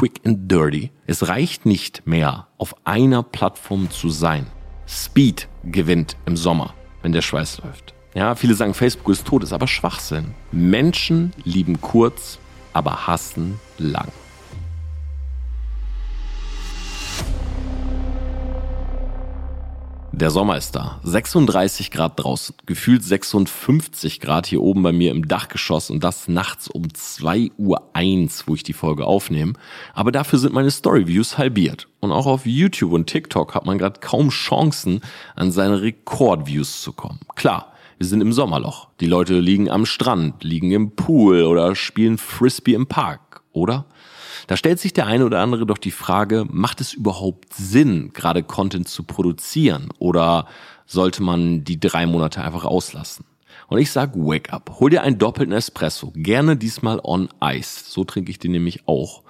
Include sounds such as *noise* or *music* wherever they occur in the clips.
quick and dirty. Es reicht nicht mehr, auf einer Plattform zu sein. Speed gewinnt im Sommer, wenn der Schweiß läuft. Ja, viele sagen, Facebook ist tot, ist aber Schwachsinn. Menschen lieben kurz, aber hassen lang. Der Sommer ist da. 36 Grad draußen. Gefühlt 56 Grad hier oben bei mir im Dachgeschoss und das nachts um 2.01 Uhr, wo ich die Folge aufnehme. Aber dafür sind meine Storyviews halbiert. Und auch auf YouTube und TikTok hat man gerade kaum Chancen, an seine Rekordviews zu kommen. Klar, wir sind im Sommerloch. Die Leute liegen am Strand, liegen im Pool oder spielen Frisbee im Park, oder? Da stellt sich der eine oder andere doch die Frage, macht es überhaupt Sinn, gerade Content zu produzieren oder sollte man die drei Monate einfach auslassen? Und ich sag Wake up. Hol dir einen doppelten Espresso. Gerne diesmal on Ice. So trinke ich den nämlich auch.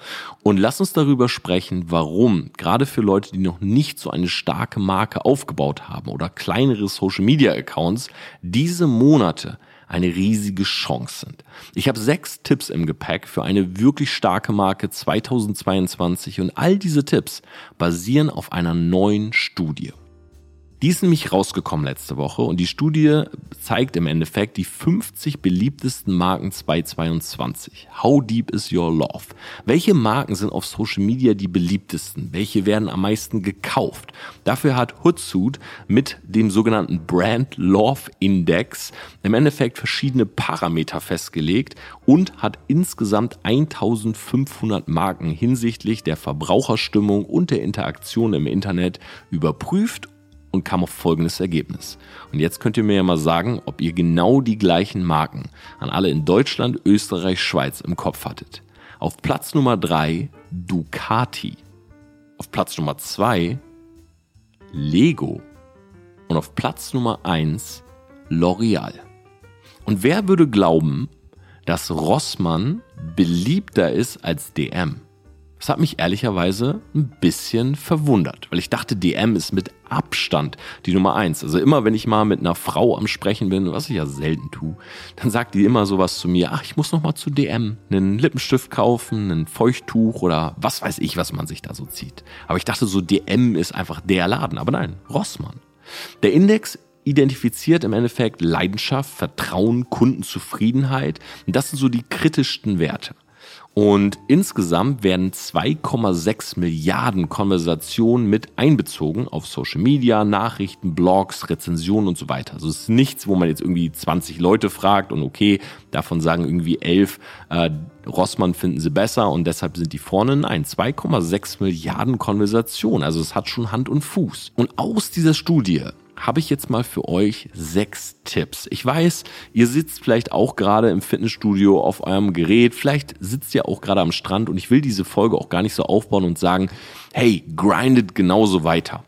Und lass uns darüber sprechen, warum, gerade für Leute, die noch nicht so eine starke Marke aufgebaut haben oder kleinere Social Media Accounts, diese Monate eine riesige Chance sind. Ich habe sechs Tipps im Gepäck für eine wirklich starke Marke 2022 und all diese Tipps basieren auf einer neuen Studie. Die ist nämlich rausgekommen letzte Woche und die Studie zeigt im Endeffekt die 50 beliebtesten Marken 2022. How deep is your love? Welche Marken sind auf Social Media die beliebtesten? Welche werden am meisten gekauft? Dafür hat Hootsuite mit dem sogenannten Brand Love Index im Endeffekt verschiedene Parameter festgelegt und hat insgesamt 1500 Marken hinsichtlich der Verbraucherstimmung und der Interaktion im Internet überprüft und kam auf folgendes Ergebnis. Und jetzt könnt ihr mir ja mal sagen, ob ihr genau die gleichen Marken an alle in Deutschland, Österreich, Schweiz im Kopf hattet. Auf Platz Nummer 3 Ducati. Auf Platz Nummer 2 Lego. Und auf Platz Nummer 1 L'Oreal. Und wer würde glauben, dass Rossmann beliebter ist als DM? Das hat mich ehrlicherweise ein bisschen verwundert, weil ich dachte, DM ist mit Abstand die Nummer eins. Also immer, wenn ich mal mit einer Frau am Sprechen bin, was ich ja selten tue, dann sagt die immer sowas zu mir, ach, ich muss noch mal zu DM, einen Lippenstift kaufen, ein Feuchttuch oder was weiß ich, was man sich da so zieht. Aber ich dachte so, DM ist einfach der Laden. Aber nein, Rossmann. Der Index identifiziert im Endeffekt Leidenschaft, Vertrauen, Kundenzufriedenheit. Und das sind so die kritischsten Werte. Und insgesamt werden 2,6 Milliarden Konversationen mit einbezogen auf Social Media, Nachrichten, Blogs, Rezensionen und so weiter. Also es ist nichts, wo man jetzt irgendwie 20 Leute fragt und okay, davon sagen irgendwie 11, äh, Rossmann finden sie besser und deshalb sind die vorne. Nein, 2,6 Milliarden Konversationen. Also es hat schon Hand und Fuß. Und aus dieser Studie habe ich jetzt mal für euch sechs Tipps. Ich weiß, ihr sitzt vielleicht auch gerade im Fitnessstudio auf eurem Gerät, vielleicht sitzt ihr auch gerade am Strand und ich will diese Folge auch gar nicht so aufbauen und sagen, hey, grindet genauso weiter.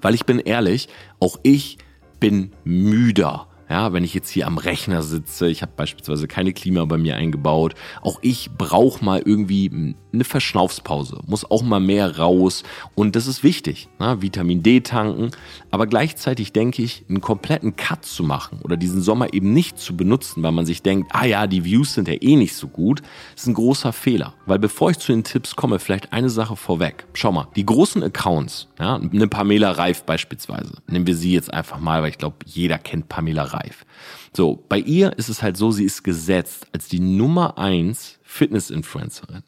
Weil ich bin ehrlich, auch ich bin müder ja, wenn ich jetzt hier am Rechner sitze, ich habe beispielsweise keine Klima bei mir eingebaut, auch ich brauche mal irgendwie eine Verschnaufspause, muss auch mal mehr raus und das ist wichtig, ne? Vitamin D tanken, aber gleichzeitig denke ich, einen kompletten Cut zu machen oder diesen Sommer eben nicht zu benutzen, weil man sich denkt, ah ja, die Views sind ja eh nicht so gut, ist ein großer Fehler, weil bevor ich zu den Tipps komme, vielleicht eine Sache vorweg. Schau mal, die großen Accounts, ja, eine Pamela Reif beispielsweise, nehmen wir sie jetzt einfach mal, weil ich glaube, jeder kennt Pamela Reif reif. So, bei ihr ist es halt so, sie ist gesetzt als die Nummer eins Fitness-Influencerin.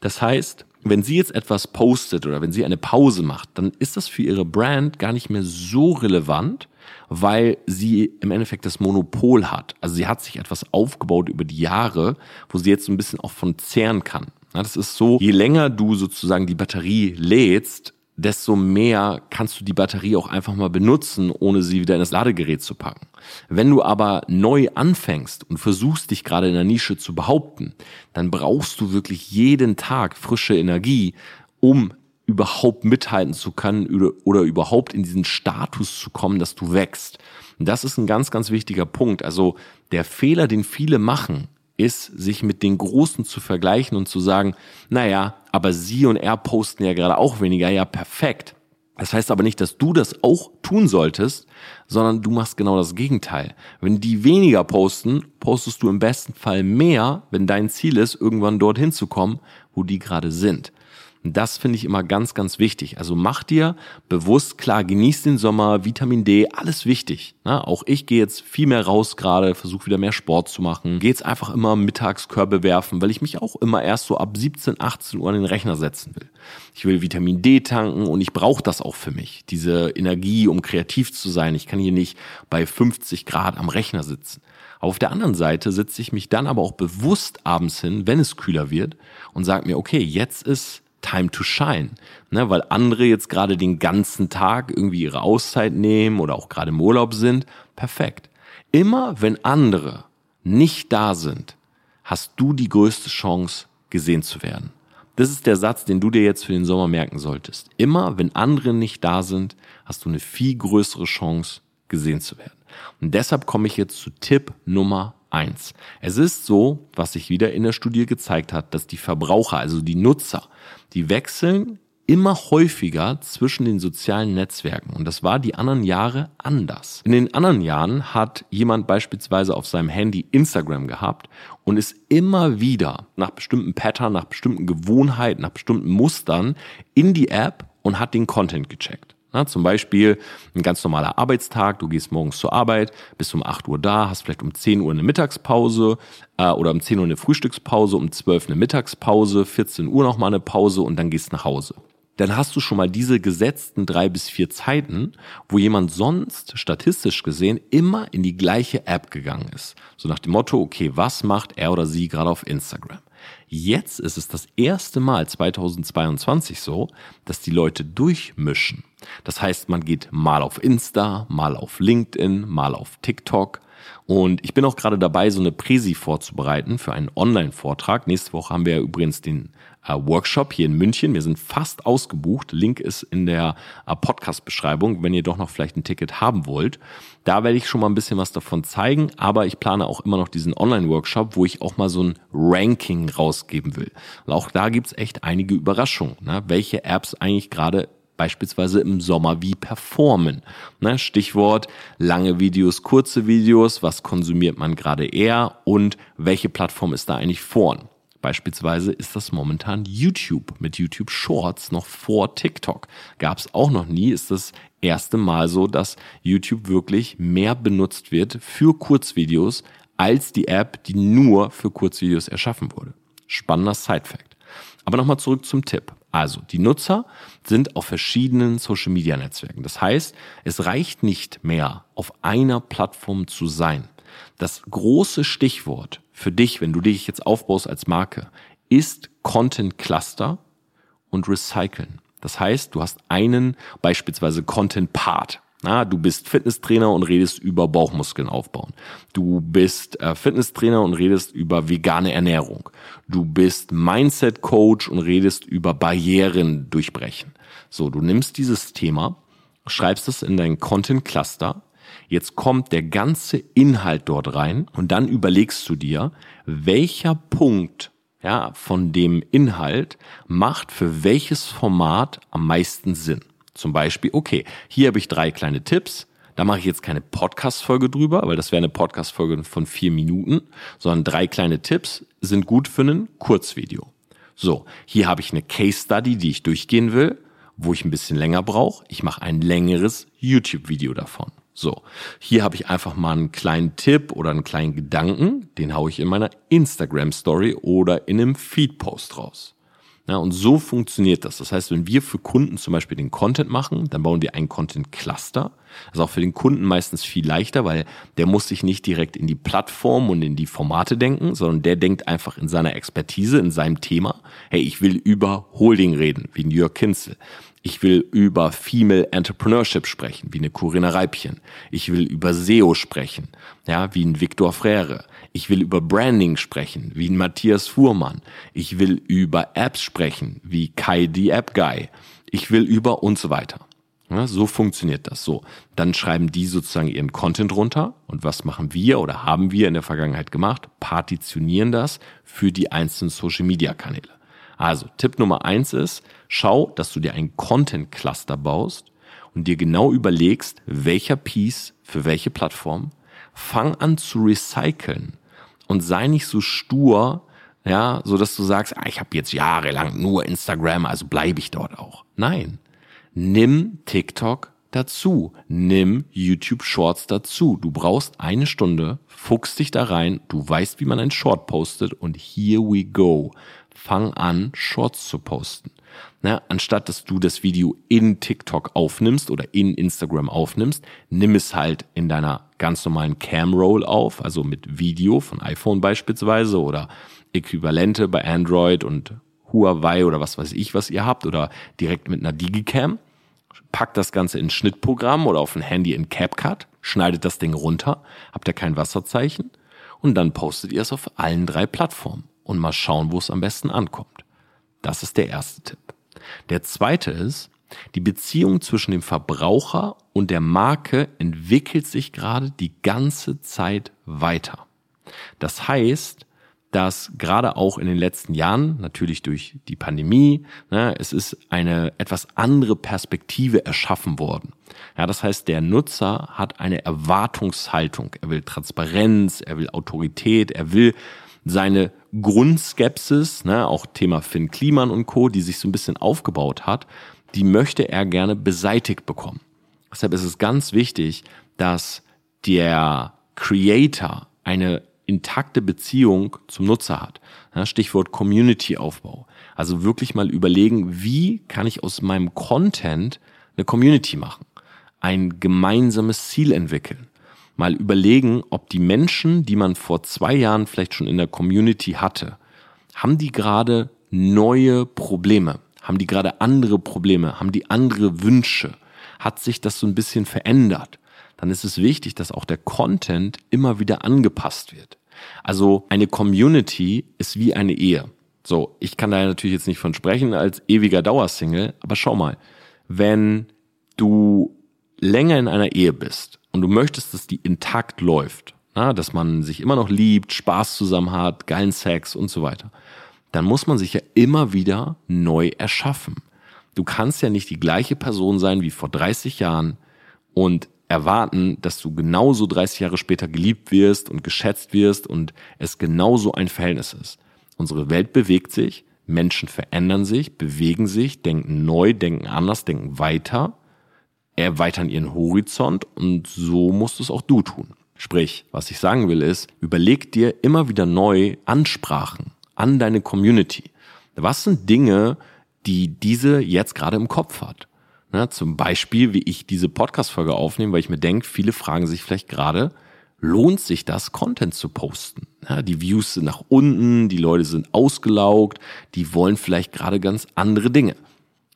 Das heißt, wenn sie jetzt etwas postet oder wenn sie eine Pause macht, dann ist das für ihre Brand gar nicht mehr so relevant, weil sie im Endeffekt das Monopol hat. Also sie hat sich etwas aufgebaut über die Jahre, wo sie jetzt so ein bisschen auch von zehren kann. Das ist so, je länger du sozusagen die Batterie lädst, desto mehr kannst du die Batterie auch einfach mal benutzen, ohne sie wieder in das Ladegerät zu packen. Wenn du aber neu anfängst und versuchst, dich gerade in der Nische zu behaupten, dann brauchst du wirklich jeden Tag frische Energie, um überhaupt mithalten zu können oder, überhaupt in diesen Status zu kommen, dass du wächst. Und das ist ein ganz, ganz wichtiger Punkt. Also der Fehler, den viele machen, ist, sich mit den Großen zu vergleichen und zu sagen, naja, aber sie und er posten ja gerade auch weniger, ja perfekt. Das heißt aber nicht, dass du das auch tun solltest, sondern du machst genau das Gegenteil. Wenn die weniger posten, postest du im besten Fall mehr, wenn dein Ziel ist, irgendwann dorthin zu kommen, wo die gerade sind. Und das finde ich immer ganz, ganz wichtig. Also mach dir bewusst klar, genieß den Sommer, Vitamin D, alles wichtig. Na, auch ich gehe jetzt viel mehr raus gerade, versuche wieder mehr Sport zu machen. Gehe jetzt einfach immer mittags Körbe werfen, weil ich mich auch immer erst so ab 17, 18 Uhr an den Rechner setzen will. Ich will Vitamin D tanken und ich brauche das auch für mich. Diese Energie, um kreativ zu sein. Ich kann hier nicht bei 50 Grad am Rechner sitzen. Auf der anderen Seite setze ich mich dann aber auch bewusst abends hin, wenn es kühler wird und sage mir, okay, jetzt ist Time to Shine, ne, weil andere jetzt gerade den ganzen Tag irgendwie ihre Auszeit nehmen oder auch gerade im Urlaub sind. Perfekt. Immer wenn andere nicht da sind, hast du die größte Chance, gesehen zu werden. Das ist der Satz, den du dir jetzt für den Sommer merken solltest. Immer wenn andere nicht da sind, hast du eine viel größere Chance, gesehen zu werden. Und deshalb komme ich jetzt zu Tipp Nummer eins. Es ist so, was sich wieder in der Studie gezeigt hat, dass die Verbraucher, also die Nutzer, die wechseln immer häufiger zwischen den sozialen Netzwerken. Und das war die anderen Jahre anders. In den anderen Jahren hat jemand beispielsweise auf seinem Handy Instagram gehabt und ist immer wieder nach bestimmten Pattern, nach bestimmten Gewohnheiten, nach bestimmten Mustern in die App und hat den Content gecheckt. Na, zum Beispiel ein ganz normaler Arbeitstag, du gehst morgens zur Arbeit, bist um 8 Uhr da, hast vielleicht um 10 Uhr eine Mittagspause äh, oder um 10 Uhr eine Frühstückspause, um 12 eine Mittagspause, 14 Uhr nochmal eine Pause und dann gehst nach Hause. Dann hast du schon mal diese gesetzten drei bis vier Zeiten, wo jemand sonst statistisch gesehen immer in die gleiche App gegangen ist. So nach dem Motto, okay, was macht er oder sie gerade auf Instagram? Jetzt ist es das erste Mal 2022 so, dass die Leute durchmischen. Das heißt, man geht mal auf Insta, mal auf LinkedIn, mal auf TikTok. Und ich bin auch gerade dabei, so eine Präsi vorzubereiten für einen Online-Vortrag. Nächste Woche haben wir ja übrigens den äh, Workshop hier in München. Wir sind fast ausgebucht. Link ist in der äh, Podcast-Beschreibung, wenn ihr doch noch vielleicht ein Ticket haben wollt. Da werde ich schon mal ein bisschen was davon zeigen, aber ich plane auch immer noch diesen Online-Workshop, wo ich auch mal so ein Ranking rausgeben will. Und auch da gibt's echt einige Überraschungen, ne? welche Apps eigentlich gerade beispielsweise im Sommer wie performen. Ne, Stichwort lange Videos, kurze Videos, was konsumiert man gerade eher und welche Plattform ist da eigentlich vorn? Beispielsweise ist das momentan YouTube mit YouTube Shorts noch vor TikTok. Gab es auch noch nie, ist das erste Mal so, dass YouTube wirklich mehr benutzt wird für Kurzvideos als die App, die nur für Kurzvideos erschaffen wurde. Spannender Side-Fact. Aber nochmal zurück zum Tipp. Also, die Nutzer sind auf verschiedenen Social Media Netzwerken. Das heißt, es reicht nicht mehr, auf einer Plattform zu sein. Das große Stichwort für dich, wenn du dich jetzt aufbaust als Marke, ist Content Cluster und Recyceln. Das heißt, du hast einen beispielsweise Content Part. Na, du bist Fitnesstrainer und redest über Bauchmuskeln aufbauen. Du bist äh, Fitnesstrainer und redest über vegane Ernährung. Du bist Mindset Coach und redest über Barrieren durchbrechen. So, du nimmst dieses Thema, schreibst es in dein Content Cluster Jetzt kommt der ganze Inhalt dort rein und dann überlegst du dir, welcher Punkt ja, von dem Inhalt macht für welches Format am meisten Sinn. Zum Beispiel, okay, hier habe ich drei kleine Tipps. Da mache ich jetzt keine Podcast-Folge drüber, weil das wäre eine Podcast-Folge von vier Minuten, sondern drei kleine Tipps sind gut für ein Kurzvideo. So, hier habe ich eine Case-Study, die ich durchgehen will, wo ich ein bisschen länger brauche. Ich mache ein längeres YouTube-Video davon. So, hier habe ich einfach mal einen kleinen Tipp oder einen kleinen Gedanken, den haue ich in meiner Instagram Story oder in einem Feed Post raus. Ja, und so funktioniert das. Das heißt, wenn wir für Kunden zum Beispiel den Content machen, dann bauen wir einen Content Cluster. Das ist auch für den Kunden meistens viel leichter, weil der muss sich nicht direkt in die Plattform und in die Formate denken, sondern der denkt einfach in seiner Expertise, in seinem Thema. Hey, ich will über Holding reden, wie ein Jörg Kinzel. Ich will über Female Entrepreneurship sprechen, wie eine Corinna Reibchen. Ich will über SEO sprechen, ja, wie ein Viktor Frere. Ich will über Branding sprechen, wie ein Matthias Fuhrmann. Ich will über Apps sprechen, wie Kai the App Guy. Ich will über und so weiter. Ja, so funktioniert das so. Dann schreiben die sozusagen ihren Content runter. Und was machen wir oder haben wir in der Vergangenheit gemacht? Partitionieren das für die einzelnen Social Media Kanäle. Also Tipp Nummer eins ist, schau, dass du dir einen Content Cluster baust und dir genau überlegst, welcher Piece für welche Plattform, fang an zu recyceln und sei nicht so stur, ja, so dass du sagst, ah, ich habe jetzt jahrelang nur Instagram, also bleibe ich dort auch. Nein, nimm TikTok dazu, nimm YouTube Shorts dazu. Du brauchst eine Stunde, fuchst dich da rein, du weißt, wie man ein Short postet und here we go. Fang an, Shorts zu posten. Na, anstatt dass du das Video in TikTok aufnimmst oder in Instagram aufnimmst, nimm es halt in deiner ganz normalen Cam-Roll auf, also mit Video von iPhone beispielsweise oder Äquivalente bei Android und Huawei oder was weiß ich, was ihr habt oder direkt mit einer Digicam. Packt das Ganze in Schnittprogramm oder auf ein Handy in CapCut, schneidet das Ding runter, habt ihr kein Wasserzeichen und dann postet ihr es auf allen drei Plattformen und mal schauen, wo es am besten ankommt. Das ist der erste Tipp. Der zweite ist, die Beziehung zwischen dem Verbraucher und der Marke entwickelt sich gerade die ganze Zeit weiter. Das heißt, dass gerade auch in den letzten Jahren, natürlich durch die Pandemie, ne, es ist eine etwas andere Perspektive erschaffen worden. Ja, das heißt, der Nutzer hat eine Erwartungshaltung. Er will Transparenz, er will Autorität, er will seine Grundskepsis, ne, auch Thema Finn Kliman und Co., die sich so ein bisschen aufgebaut hat, die möchte er gerne beseitigt bekommen. Deshalb ist es ganz wichtig, dass der Creator eine intakte Beziehung zum Nutzer hat. Stichwort Community-Aufbau. Also wirklich mal überlegen, wie kann ich aus meinem Content eine Community machen? Ein gemeinsames Ziel entwickeln. Mal überlegen, ob die Menschen, die man vor zwei Jahren vielleicht schon in der Community hatte, haben die gerade neue Probleme? Haben die gerade andere Probleme? Haben die andere Wünsche? Hat sich das so ein bisschen verändert? dann ist es wichtig, dass auch der Content immer wieder angepasst wird. Also eine Community ist wie eine Ehe. So, ich kann da natürlich jetzt nicht von sprechen als ewiger Dauersingle, aber schau mal, wenn du länger in einer Ehe bist und du möchtest, dass die intakt läuft, na, dass man sich immer noch liebt, Spaß zusammen hat, geilen Sex und so weiter, dann muss man sich ja immer wieder neu erschaffen. Du kannst ja nicht die gleiche Person sein wie vor 30 Jahren und erwarten, dass du genauso 30 Jahre später geliebt wirst und geschätzt wirst und es genauso ein Verhältnis ist. Unsere Welt bewegt sich, Menschen verändern sich, bewegen sich, denken neu, denken anders, denken weiter, erweitern ihren Horizont und so musst es auch du tun. Sprich, was ich sagen will ist, überleg dir immer wieder neu Ansprachen an deine Community. Was sind Dinge, die diese jetzt gerade im Kopf hat? Ne, zum Beispiel, wie ich diese Podcast-Folge aufnehme, weil ich mir denke, viele fragen sich vielleicht gerade, lohnt sich das, Content zu posten? Ja, die Views sind nach unten, die Leute sind ausgelaugt, die wollen vielleicht gerade ganz andere Dinge.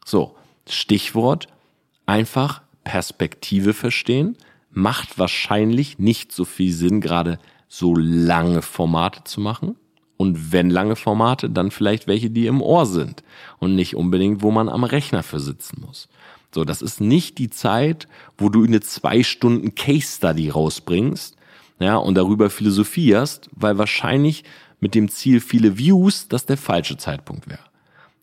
So, Stichwort, einfach Perspektive verstehen, macht wahrscheinlich nicht so viel Sinn, gerade so lange Formate zu machen. Und wenn lange Formate, dann vielleicht welche, die im Ohr sind und nicht unbedingt, wo man am Rechner für sitzen muss. So, das ist nicht die Zeit, wo du eine zwei Stunden Case Study rausbringst, ja, und darüber philosophierst, weil wahrscheinlich mit dem Ziel viele Views das der falsche Zeitpunkt wäre.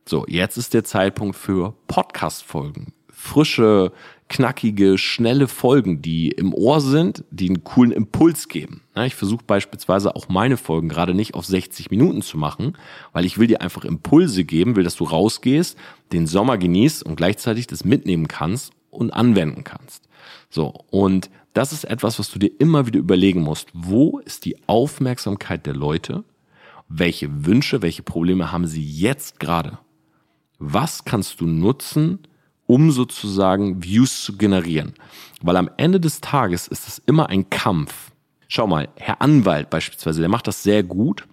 So, jetzt ist der Zeitpunkt für Podcast-Folgen. Frische, knackige, schnelle Folgen, die im Ohr sind, die einen coolen Impuls geben. Ich versuche beispielsweise auch meine Folgen gerade nicht auf 60 Minuten zu machen, weil ich will dir einfach Impulse geben, will, dass du rausgehst, den Sommer genießt und gleichzeitig das mitnehmen kannst und anwenden kannst. So, und das ist etwas, was du dir immer wieder überlegen musst. Wo ist die Aufmerksamkeit der Leute? Welche Wünsche, welche Probleme haben sie jetzt gerade? Was kannst du nutzen, um sozusagen Views zu generieren. Weil am Ende des Tages ist es immer ein Kampf. Schau mal, Herr Anwalt beispielsweise, der macht das sehr gut.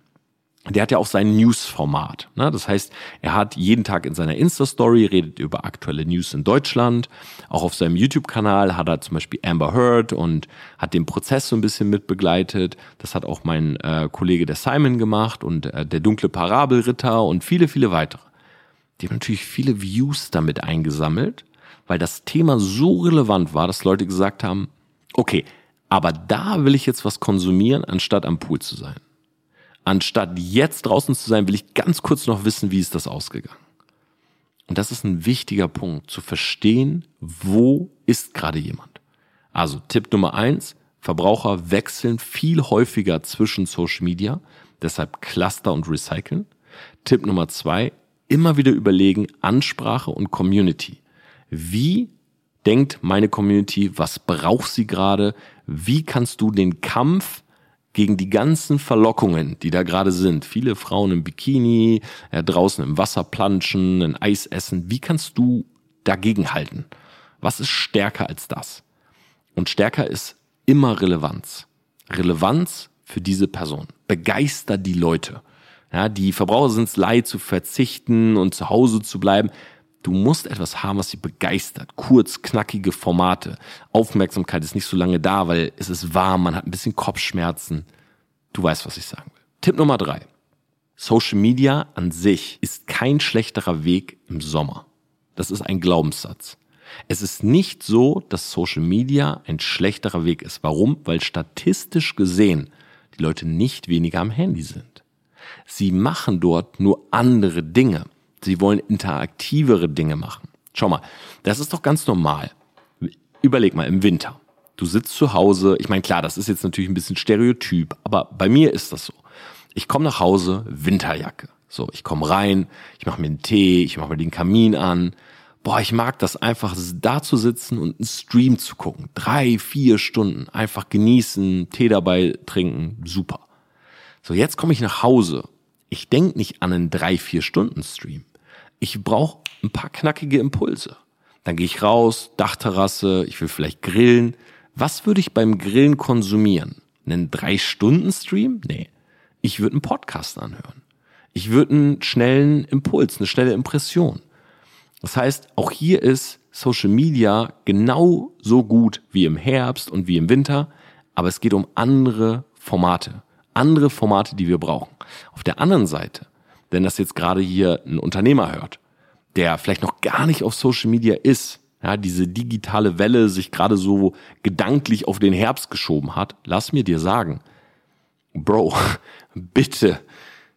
Der hat ja auch sein News-Format. Ne? Das heißt, er hat jeden Tag in seiner Insta-Story, redet über aktuelle News in Deutschland. Auch auf seinem YouTube-Kanal hat er zum Beispiel Amber Heard und hat den Prozess so ein bisschen mitbegleitet. Das hat auch mein äh, Kollege der Simon gemacht und äh, der dunkle Parabelritter und viele, viele weitere die haben natürlich viele Views damit eingesammelt, weil das Thema so relevant war, dass Leute gesagt haben, okay, aber da will ich jetzt was konsumieren, anstatt am Pool zu sein. Anstatt jetzt draußen zu sein, will ich ganz kurz noch wissen, wie ist das ausgegangen. Und das ist ein wichtiger Punkt, zu verstehen, wo ist gerade jemand. Also Tipp Nummer eins, Verbraucher wechseln viel häufiger zwischen Social Media, deshalb Cluster und Recyceln. Tipp Nummer zwei, immer wieder überlegen, Ansprache und Community. Wie denkt meine Community, was braucht sie gerade? Wie kannst du den Kampf gegen die ganzen Verlockungen, die da gerade sind, viele Frauen im Bikini, äh, draußen im Wasser planschen, ein Eis essen, wie kannst du dagegen halten? Was ist stärker als das? Und stärker ist immer Relevanz. Relevanz für diese Person. Begeister die Leute. Ja, die Verbraucher sind es leid zu verzichten und zu Hause zu bleiben. Du musst etwas haben, was sie begeistert. Kurz, knackige Formate. Aufmerksamkeit ist nicht so lange da, weil es ist warm, man hat ein bisschen Kopfschmerzen. Du weißt, was ich sagen will. Tipp Nummer drei. Social Media an sich ist kein schlechterer Weg im Sommer. Das ist ein Glaubenssatz. Es ist nicht so, dass Social Media ein schlechterer Weg ist. Warum? Weil statistisch gesehen die Leute nicht weniger am Handy sind. Sie machen dort nur andere Dinge. Sie wollen interaktivere Dinge machen. Schau mal, das ist doch ganz normal. Überleg mal im Winter. Du sitzt zu Hause. Ich meine, klar, das ist jetzt natürlich ein bisschen Stereotyp, aber bei mir ist das so. Ich komme nach Hause, Winterjacke. So, ich komme rein, ich mache mir einen Tee, ich mache mir den Kamin an. Boah, ich mag das einfach, da zu sitzen und einen Stream zu gucken. Drei, vier Stunden. Einfach genießen, Tee dabei trinken. Super. So, jetzt komme ich nach Hause. Ich denk nicht an einen drei, vier Stunden Stream ich brauche ein paar knackige Impulse. Dann gehe ich raus, Dachterrasse, ich will vielleicht grillen. Was würde ich beim Grillen konsumieren? Einen Drei-Stunden-Stream? Nee. Ich würde einen Podcast anhören. Ich würde einen schnellen Impuls, eine schnelle Impression. Das heißt, auch hier ist Social Media genau so gut wie im Herbst und wie im Winter, aber es geht um andere Formate. Andere Formate, die wir brauchen. Auf der anderen Seite wenn das jetzt gerade hier ein Unternehmer hört, der vielleicht noch gar nicht auf Social Media ist, ja, diese digitale Welle sich gerade so gedanklich auf den Herbst geschoben hat, lass mir dir sagen, Bro, *laughs* bitte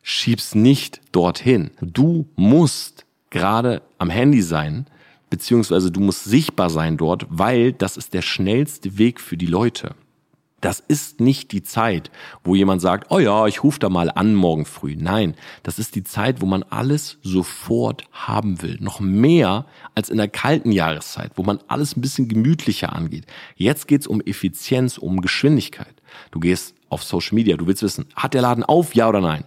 schieb's nicht dorthin. Du musst gerade am Handy sein, beziehungsweise du musst sichtbar sein dort, weil das ist der schnellste Weg für die Leute. Das ist nicht die Zeit, wo jemand sagt, oh ja, ich rufe da mal an morgen früh. Nein, das ist die Zeit, wo man alles sofort haben will. Noch mehr als in der kalten Jahreszeit, wo man alles ein bisschen gemütlicher angeht. Jetzt geht's um Effizienz, um Geschwindigkeit. Du gehst auf Social Media, du willst wissen, hat der Laden auf, ja oder nein?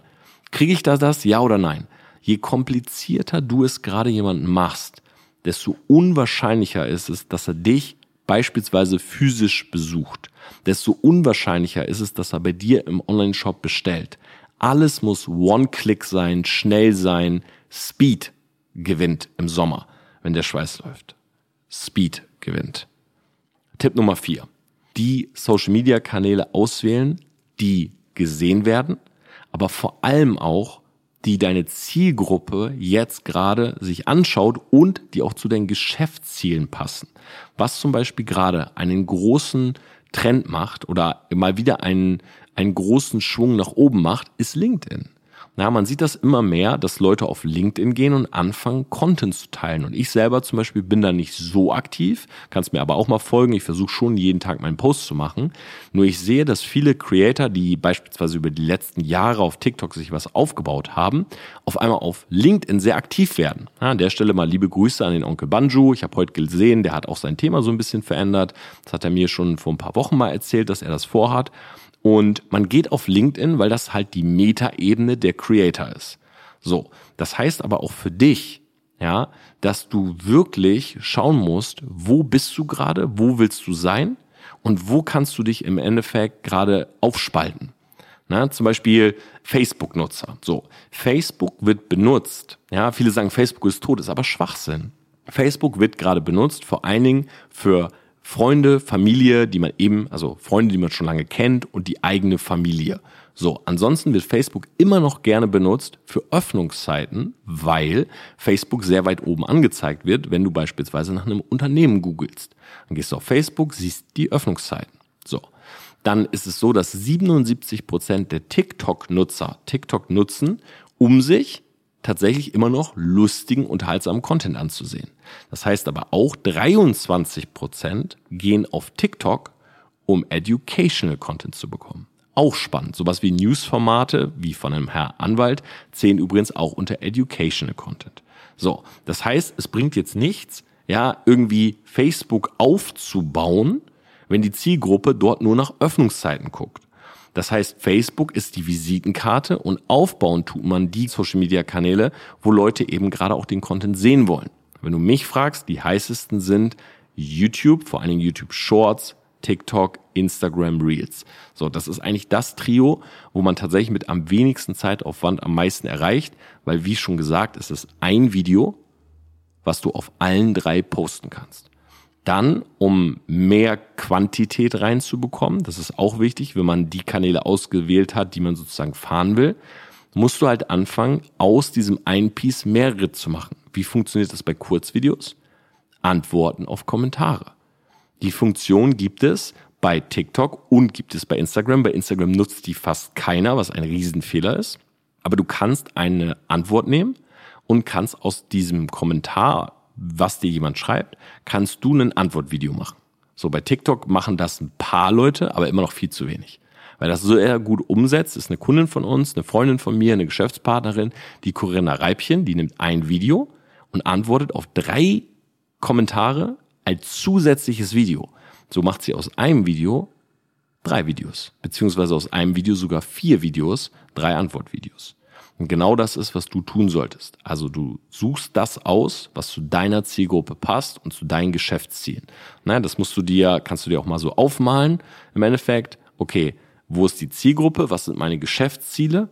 Kriege ich da das, ja oder nein? Je komplizierter du es gerade jemanden machst, desto unwahrscheinlicher ist es, dass er dich beispielsweise physisch besucht desto unwahrscheinlicher ist es, dass er bei dir im Online-Shop bestellt. Alles muss One-Click sein, schnell sein. Speed gewinnt im Sommer, wenn der Schweiß läuft. Speed gewinnt. Tipp Nummer vier. Die Social-Media-Kanäle auswählen, die gesehen werden, aber vor allem auch, die deine Zielgruppe jetzt gerade sich anschaut und die auch zu deinen Geschäftszielen passen. Was zum Beispiel gerade einen großen Trend macht oder mal wieder einen, einen großen Schwung nach oben macht, ist LinkedIn. Na, man sieht das immer mehr, dass Leute auf LinkedIn gehen und anfangen, Content zu teilen. Und ich selber zum Beispiel bin da nicht so aktiv, kannst mir aber auch mal folgen. Ich versuche schon jeden Tag meinen Post zu machen. Nur ich sehe, dass viele Creator, die beispielsweise über die letzten Jahre auf TikTok sich was aufgebaut haben, auf einmal auf LinkedIn sehr aktiv werden. Ja, an der Stelle mal liebe Grüße an den Onkel Banju. Ich habe heute gesehen, der hat auch sein Thema so ein bisschen verändert. Das hat er mir schon vor ein paar Wochen mal erzählt, dass er das vorhat. Und man geht auf LinkedIn, weil das halt die Metaebene der Creator ist. So, das heißt aber auch für dich, ja, dass du wirklich schauen musst, wo bist du gerade, wo willst du sein und wo kannst du dich im Endeffekt gerade aufspalten. Na, zum Beispiel Facebook-Nutzer. So, Facebook wird benutzt. Ja, viele sagen, Facebook ist tot, ist aber Schwachsinn. Facebook wird gerade benutzt, vor allen Dingen für Freunde, Familie, die man eben, also Freunde, die man schon lange kennt und die eigene Familie. So, ansonsten wird Facebook immer noch gerne benutzt für Öffnungszeiten, weil Facebook sehr weit oben angezeigt wird, wenn du beispielsweise nach einem Unternehmen googelst. Dann gehst du auf Facebook, siehst die Öffnungszeiten. So. Dann ist es so, dass 77 Prozent der TikTok-Nutzer TikTok nutzen, um sich tatsächlich immer noch lustigen, unterhaltsamen Content anzusehen. Das heißt aber auch 23 Prozent gehen auf TikTok, um educational Content zu bekommen. Auch spannend. Sowas wie Newsformate, wie von einem Herr Anwalt, zählen übrigens auch unter educational Content. So. Das heißt, es bringt jetzt nichts, ja, irgendwie Facebook aufzubauen, wenn die Zielgruppe dort nur nach Öffnungszeiten guckt. Das heißt, Facebook ist die Visitenkarte und aufbauen tut man die Social Media Kanäle, wo Leute eben gerade auch den Content sehen wollen. Wenn du mich fragst, die heißesten sind YouTube, vor allen Dingen YouTube Shorts, TikTok, Instagram Reels. So, das ist eigentlich das Trio, wo man tatsächlich mit am wenigsten Zeitaufwand am meisten erreicht, weil wie schon gesagt, es ist ein Video, was du auf allen drei posten kannst. Dann, um mehr Quantität reinzubekommen, das ist auch wichtig, wenn man die Kanäle ausgewählt hat, die man sozusagen fahren will, musst du halt anfangen, aus diesem einen Piece mehrere zu machen. Wie funktioniert das bei Kurzvideos? Antworten auf Kommentare. Die Funktion gibt es bei TikTok und gibt es bei Instagram. Bei Instagram nutzt die fast keiner, was ein Riesenfehler ist. Aber du kannst eine Antwort nehmen und kannst aus diesem Kommentar was dir jemand schreibt, kannst du ein Antwortvideo machen. So, bei TikTok machen das ein paar Leute, aber immer noch viel zu wenig. Weil das so eher gut umsetzt, ist eine Kundin von uns, eine Freundin von mir, eine Geschäftspartnerin, die Corinna Reibchen, die nimmt ein Video und antwortet auf drei Kommentare als zusätzliches Video. So macht sie aus einem Video drei Videos, beziehungsweise aus einem Video sogar vier Videos, drei Antwortvideos. Und genau das ist, was du tun solltest. Also du suchst das aus, was zu deiner Zielgruppe passt und zu deinen Geschäftszielen. Na, das musst du dir, kannst du dir auch mal so aufmalen. Im Endeffekt, okay, wo ist die Zielgruppe? Was sind meine Geschäftsziele?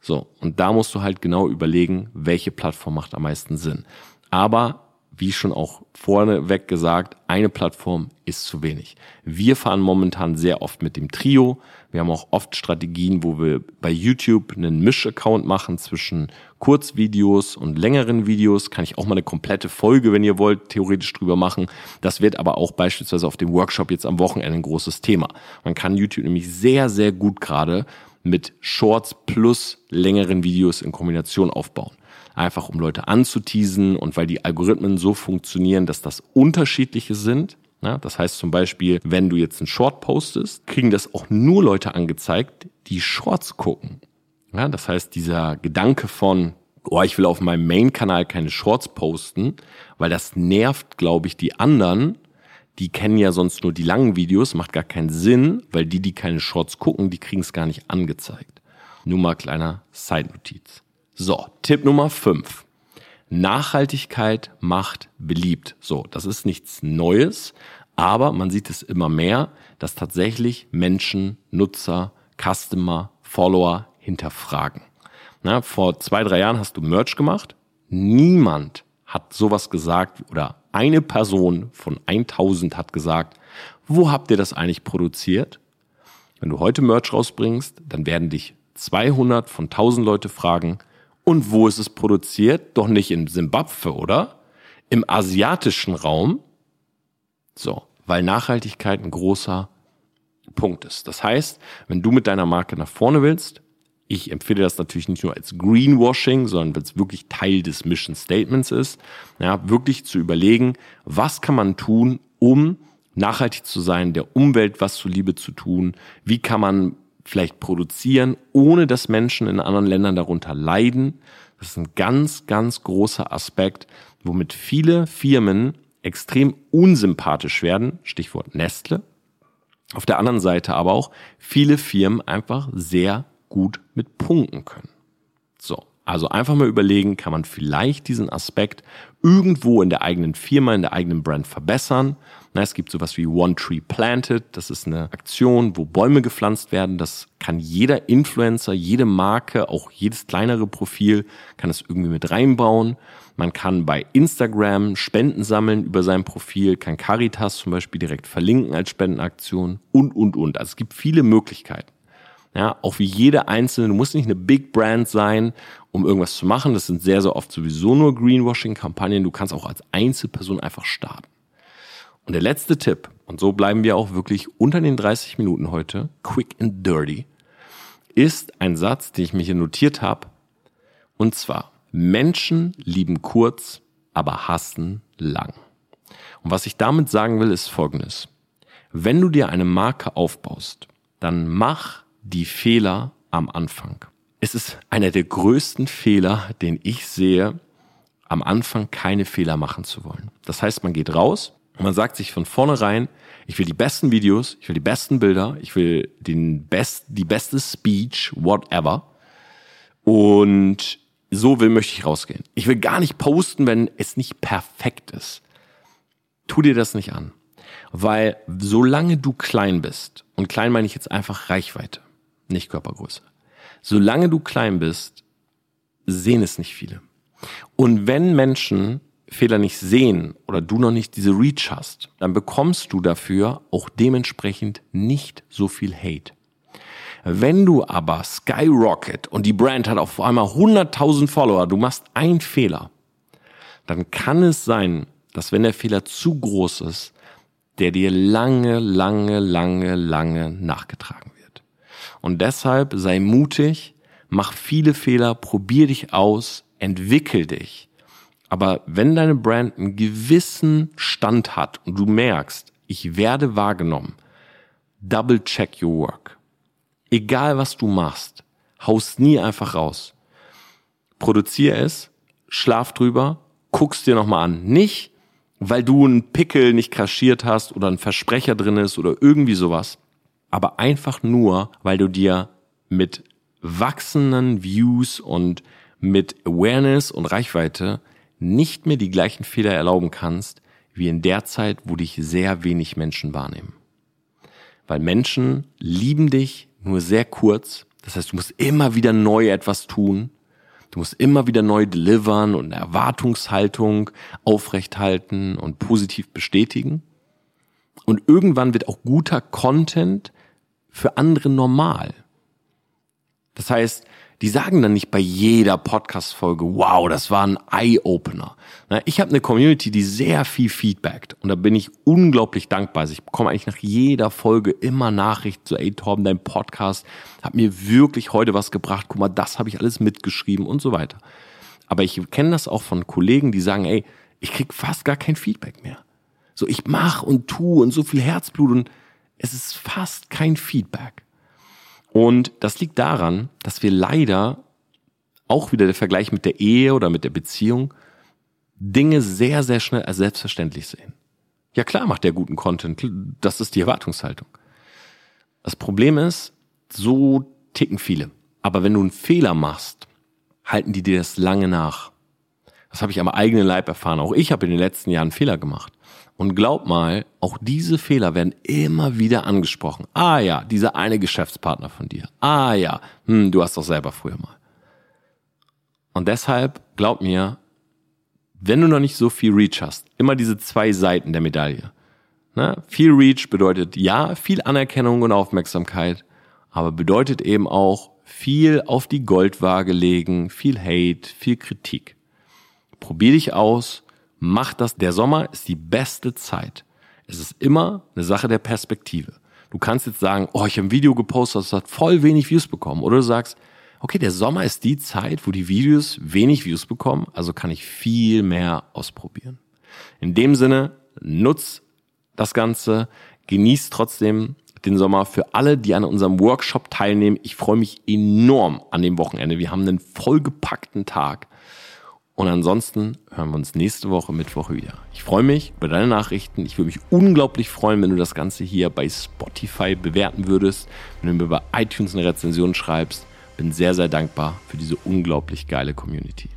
So. Und da musst du halt genau überlegen, welche Plattform macht am meisten Sinn. Aber wie schon auch vorneweg gesagt, eine Plattform ist zu wenig. Wir fahren momentan sehr oft mit dem Trio. Wir haben auch oft Strategien, wo wir bei YouTube einen Misch-Account machen zwischen Kurzvideos und längeren Videos. Kann ich auch mal eine komplette Folge, wenn ihr wollt, theoretisch drüber machen. Das wird aber auch beispielsweise auf dem Workshop jetzt am Wochenende ein großes Thema. Man kann YouTube nämlich sehr, sehr gut gerade mit Shorts plus längeren Videos in Kombination aufbauen einfach um Leute anzuteasen und weil die Algorithmen so funktionieren, dass das unterschiedliche sind. Ja, das heißt zum Beispiel, wenn du jetzt einen Short postest, kriegen das auch nur Leute angezeigt, die Shorts gucken. Ja, das heißt, dieser Gedanke von, oh, ich will auf meinem Main-Kanal keine Shorts posten, weil das nervt, glaube ich, die anderen. Die kennen ja sonst nur die langen Videos, macht gar keinen Sinn, weil die, die keine Shorts gucken, die kriegen es gar nicht angezeigt. Nur mal kleiner Side-Notiz. So, Tipp Nummer 5. Nachhaltigkeit macht beliebt. So, das ist nichts Neues, aber man sieht es immer mehr, dass tatsächlich Menschen, Nutzer, Customer, Follower hinterfragen. Na, vor zwei, drei Jahren hast du Merch gemacht. Niemand hat sowas gesagt oder eine Person von 1000 hat gesagt, wo habt ihr das eigentlich produziert? Wenn du heute Merch rausbringst, dann werden dich 200 von 1000 Leute fragen, und wo ist es produziert? Doch nicht in Simbabwe, oder? Im asiatischen Raum? So, weil Nachhaltigkeit ein großer Punkt ist. Das heißt, wenn du mit deiner Marke nach vorne willst, ich empfehle das natürlich nicht nur als Greenwashing, sondern wenn es wirklich Teil des Mission Statements ist, ja, wirklich zu überlegen, was kann man tun, um nachhaltig zu sein, der Umwelt was zuliebe zu tun, wie kann man vielleicht produzieren, ohne dass Menschen in anderen Ländern darunter leiden. Das ist ein ganz, ganz großer Aspekt, womit viele Firmen extrem unsympathisch werden. Stichwort Nestle. Auf der anderen Seite aber auch viele Firmen einfach sehr gut mit punkten können. So. Also einfach mal überlegen, kann man vielleicht diesen Aspekt irgendwo in der eigenen Firma, in der eigenen Brand verbessern. Na, es gibt sowas wie One Tree Planted. Das ist eine Aktion, wo Bäume gepflanzt werden. Das kann jeder Influencer, jede Marke, auch jedes kleinere Profil kann das irgendwie mit reinbauen. Man kann bei Instagram Spenden sammeln über sein Profil, kann Caritas zum Beispiel direkt verlinken als Spendenaktion und, und, und. Also es gibt viele Möglichkeiten. Ja, auch wie jede einzelne, du musst nicht eine Big Brand sein, um irgendwas zu machen. Das sind sehr, sehr oft sowieso nur Greenwashing-Kampagnen. Du kannst auch als Einzelperson einfach starten. Und der letzte Tipp, und so bleiben wir auch wirklich unter den 30 Minuten heute, quick and dirty, ist ein Satz, den ich mir hier notiert habe. Und zwar, Menschen lieben kurz, aber hassen lang. Und was ich damit sagen will, ist Folgendes. Wenn du dir eine Marke aufbaust, dann mach die Fehler am Anfang. Es ist einer der größten Fehler, den ich sehe, am Anfang keine Fehler machen zu wollen. Das heißt, man geht raus und man sagt sich von vornherein, ich will die besten Videos, ich will die besten Bilder, ich will den best, die beste Speech, whatever. Und so will, möchte ich rausgehen. Ich will gar nicht posten, wenn es nicht perfekt ist. Tu dir das nicht an. Weil solange du klein bist, und klein meine ich jetzt einfach Reichweite, nicht Körpergröße, solange du klein bist, sehen es nicht viele. Und wenn Menschen Fehler nicht sehen oder du noch nicht diese Reach hast, dann bekommst du dafür auch dementsprechend nicht so viel Hate. Wenn du aber Skyrocket und die Brand hat auf einmal 100.000 Follower, du machst einen Fehler, dann kann es sein, dass wenn der Fehler zu groß ist, der dir lange, lange, lange, lange nachgetragen wird. Und deshalb sei mutig, mach viele Fehler, probier dich aus, entwickel dich. Aber wenn deine Brand einen gewissen Stand hat und du merkst, ich werde wahrgenommen, double check your work egal was du machst, haust nie einfach raus. Produzier es, schlaf drüber, guckst dir nochmal an. Nicht, weil du einen Pickel nicht kaschiert hast oder ein Versprecher drin ist oder irgendwie sowas, aber einfach nur, weil du dir mit wachsenden Views und mit Awareness und Reichweite nicht mehr die gleichen Fehler erlauben kannst, wie in der Zeit, wo dich sehr wenig Menschen wahrnehmen. Weil Menschen lieben dich nur sehr kurz. Das heißt, du musst immer wieder neu etwas tun. Du musst immer wieder neu delivern und eine Erwartungshaltung aufrechthalten und positiv bestätigen. Und irgendwann wird auch guter Content für andere normal. Das heißt, die sagen dann nicht bei jeder Podcast-Folge, wow, das war ein Eye-Opener. Ich habe eine Community, die sehr viel feedbackt und da bin ich unglaublich dankbar. Also ich bekomme eigentlich nach jeder Folge immer Nachrichten so, ey Torben, dein Podcast hat mir wirklich heute was gebracht. Guck mal, das habe ich alles mitgeschrieben und so weiter. Aber ich kenne das auch von Kollegen, die sagen, ey, ich krieg fast gar kein Feedback mehr. So, ich mach und tu und so viel Herzblut und es ist fast kein Feedback. Und das liegt daran, dass wir leider auch wieder der Vergleich mit der Ehe oder mit der Beziehung Dinge sehr, sehr schnell als selbstverständlich sehen. Ja klar macht der guten Content, das ist die Erwartungshaltung. Das Problem ist, so ticken viele. Aber wenn du einen Fehler machst, halten die dir das lange nach. Das habe ich am eigenen Leib erfahren. Auch ich habe in den letzten Jahren Fehler gemacht. Und glaub mal, auch diese Fehler werden immer wieder angesprochen. Ah ja, dieser eine Geschäftspartner von dir. Ah ja, hm, du hast doch selber früher mal. Und deshalb, glaub mir, wenn du noch nicht so viel Reach hast, immer diese zwei Seiten der Medaille. Ne? Viel Reach bedeutet ja, viel Anerkennung und Aufmerksamkeit, aber bedeutet eben auch viel auf die Goldwaage legen, viel Hate, viel Kritik. Probier dich aus Mach das. Der Sommer ist die beste Zeit. Es ist immer eine Sache der Perspektive. Du kannst jetzt sagen, oh, ich habe ein Video gepostet, das hat voll wenig Views bekommen. Oder du sagst, okay, der Sommer ist die Zeit, wo die Videos wenig Views bekommen, also kann ich viel mehr ausprobieren. In dem Sinne, nutz das Ganze, genieß trotzdem den Sommer für alle, die an unserem Workshop teilnehmen. Ich freue mich enorm an dem Wochenende. Wir haben einen vollgepackten Tag. Und ansonsten hören wir uns nächste Woche Mittwoch wieder. Ich freue mich über deine Nachrichten. Ich würde mich unglaublich freuen, wenn du das Ganze hier bei Spotify bewerten würdest, wenn du mir bei iTunes eine Rezension schreibst. Bin sehr, sehr dankbar für diese unglaublich geile Community.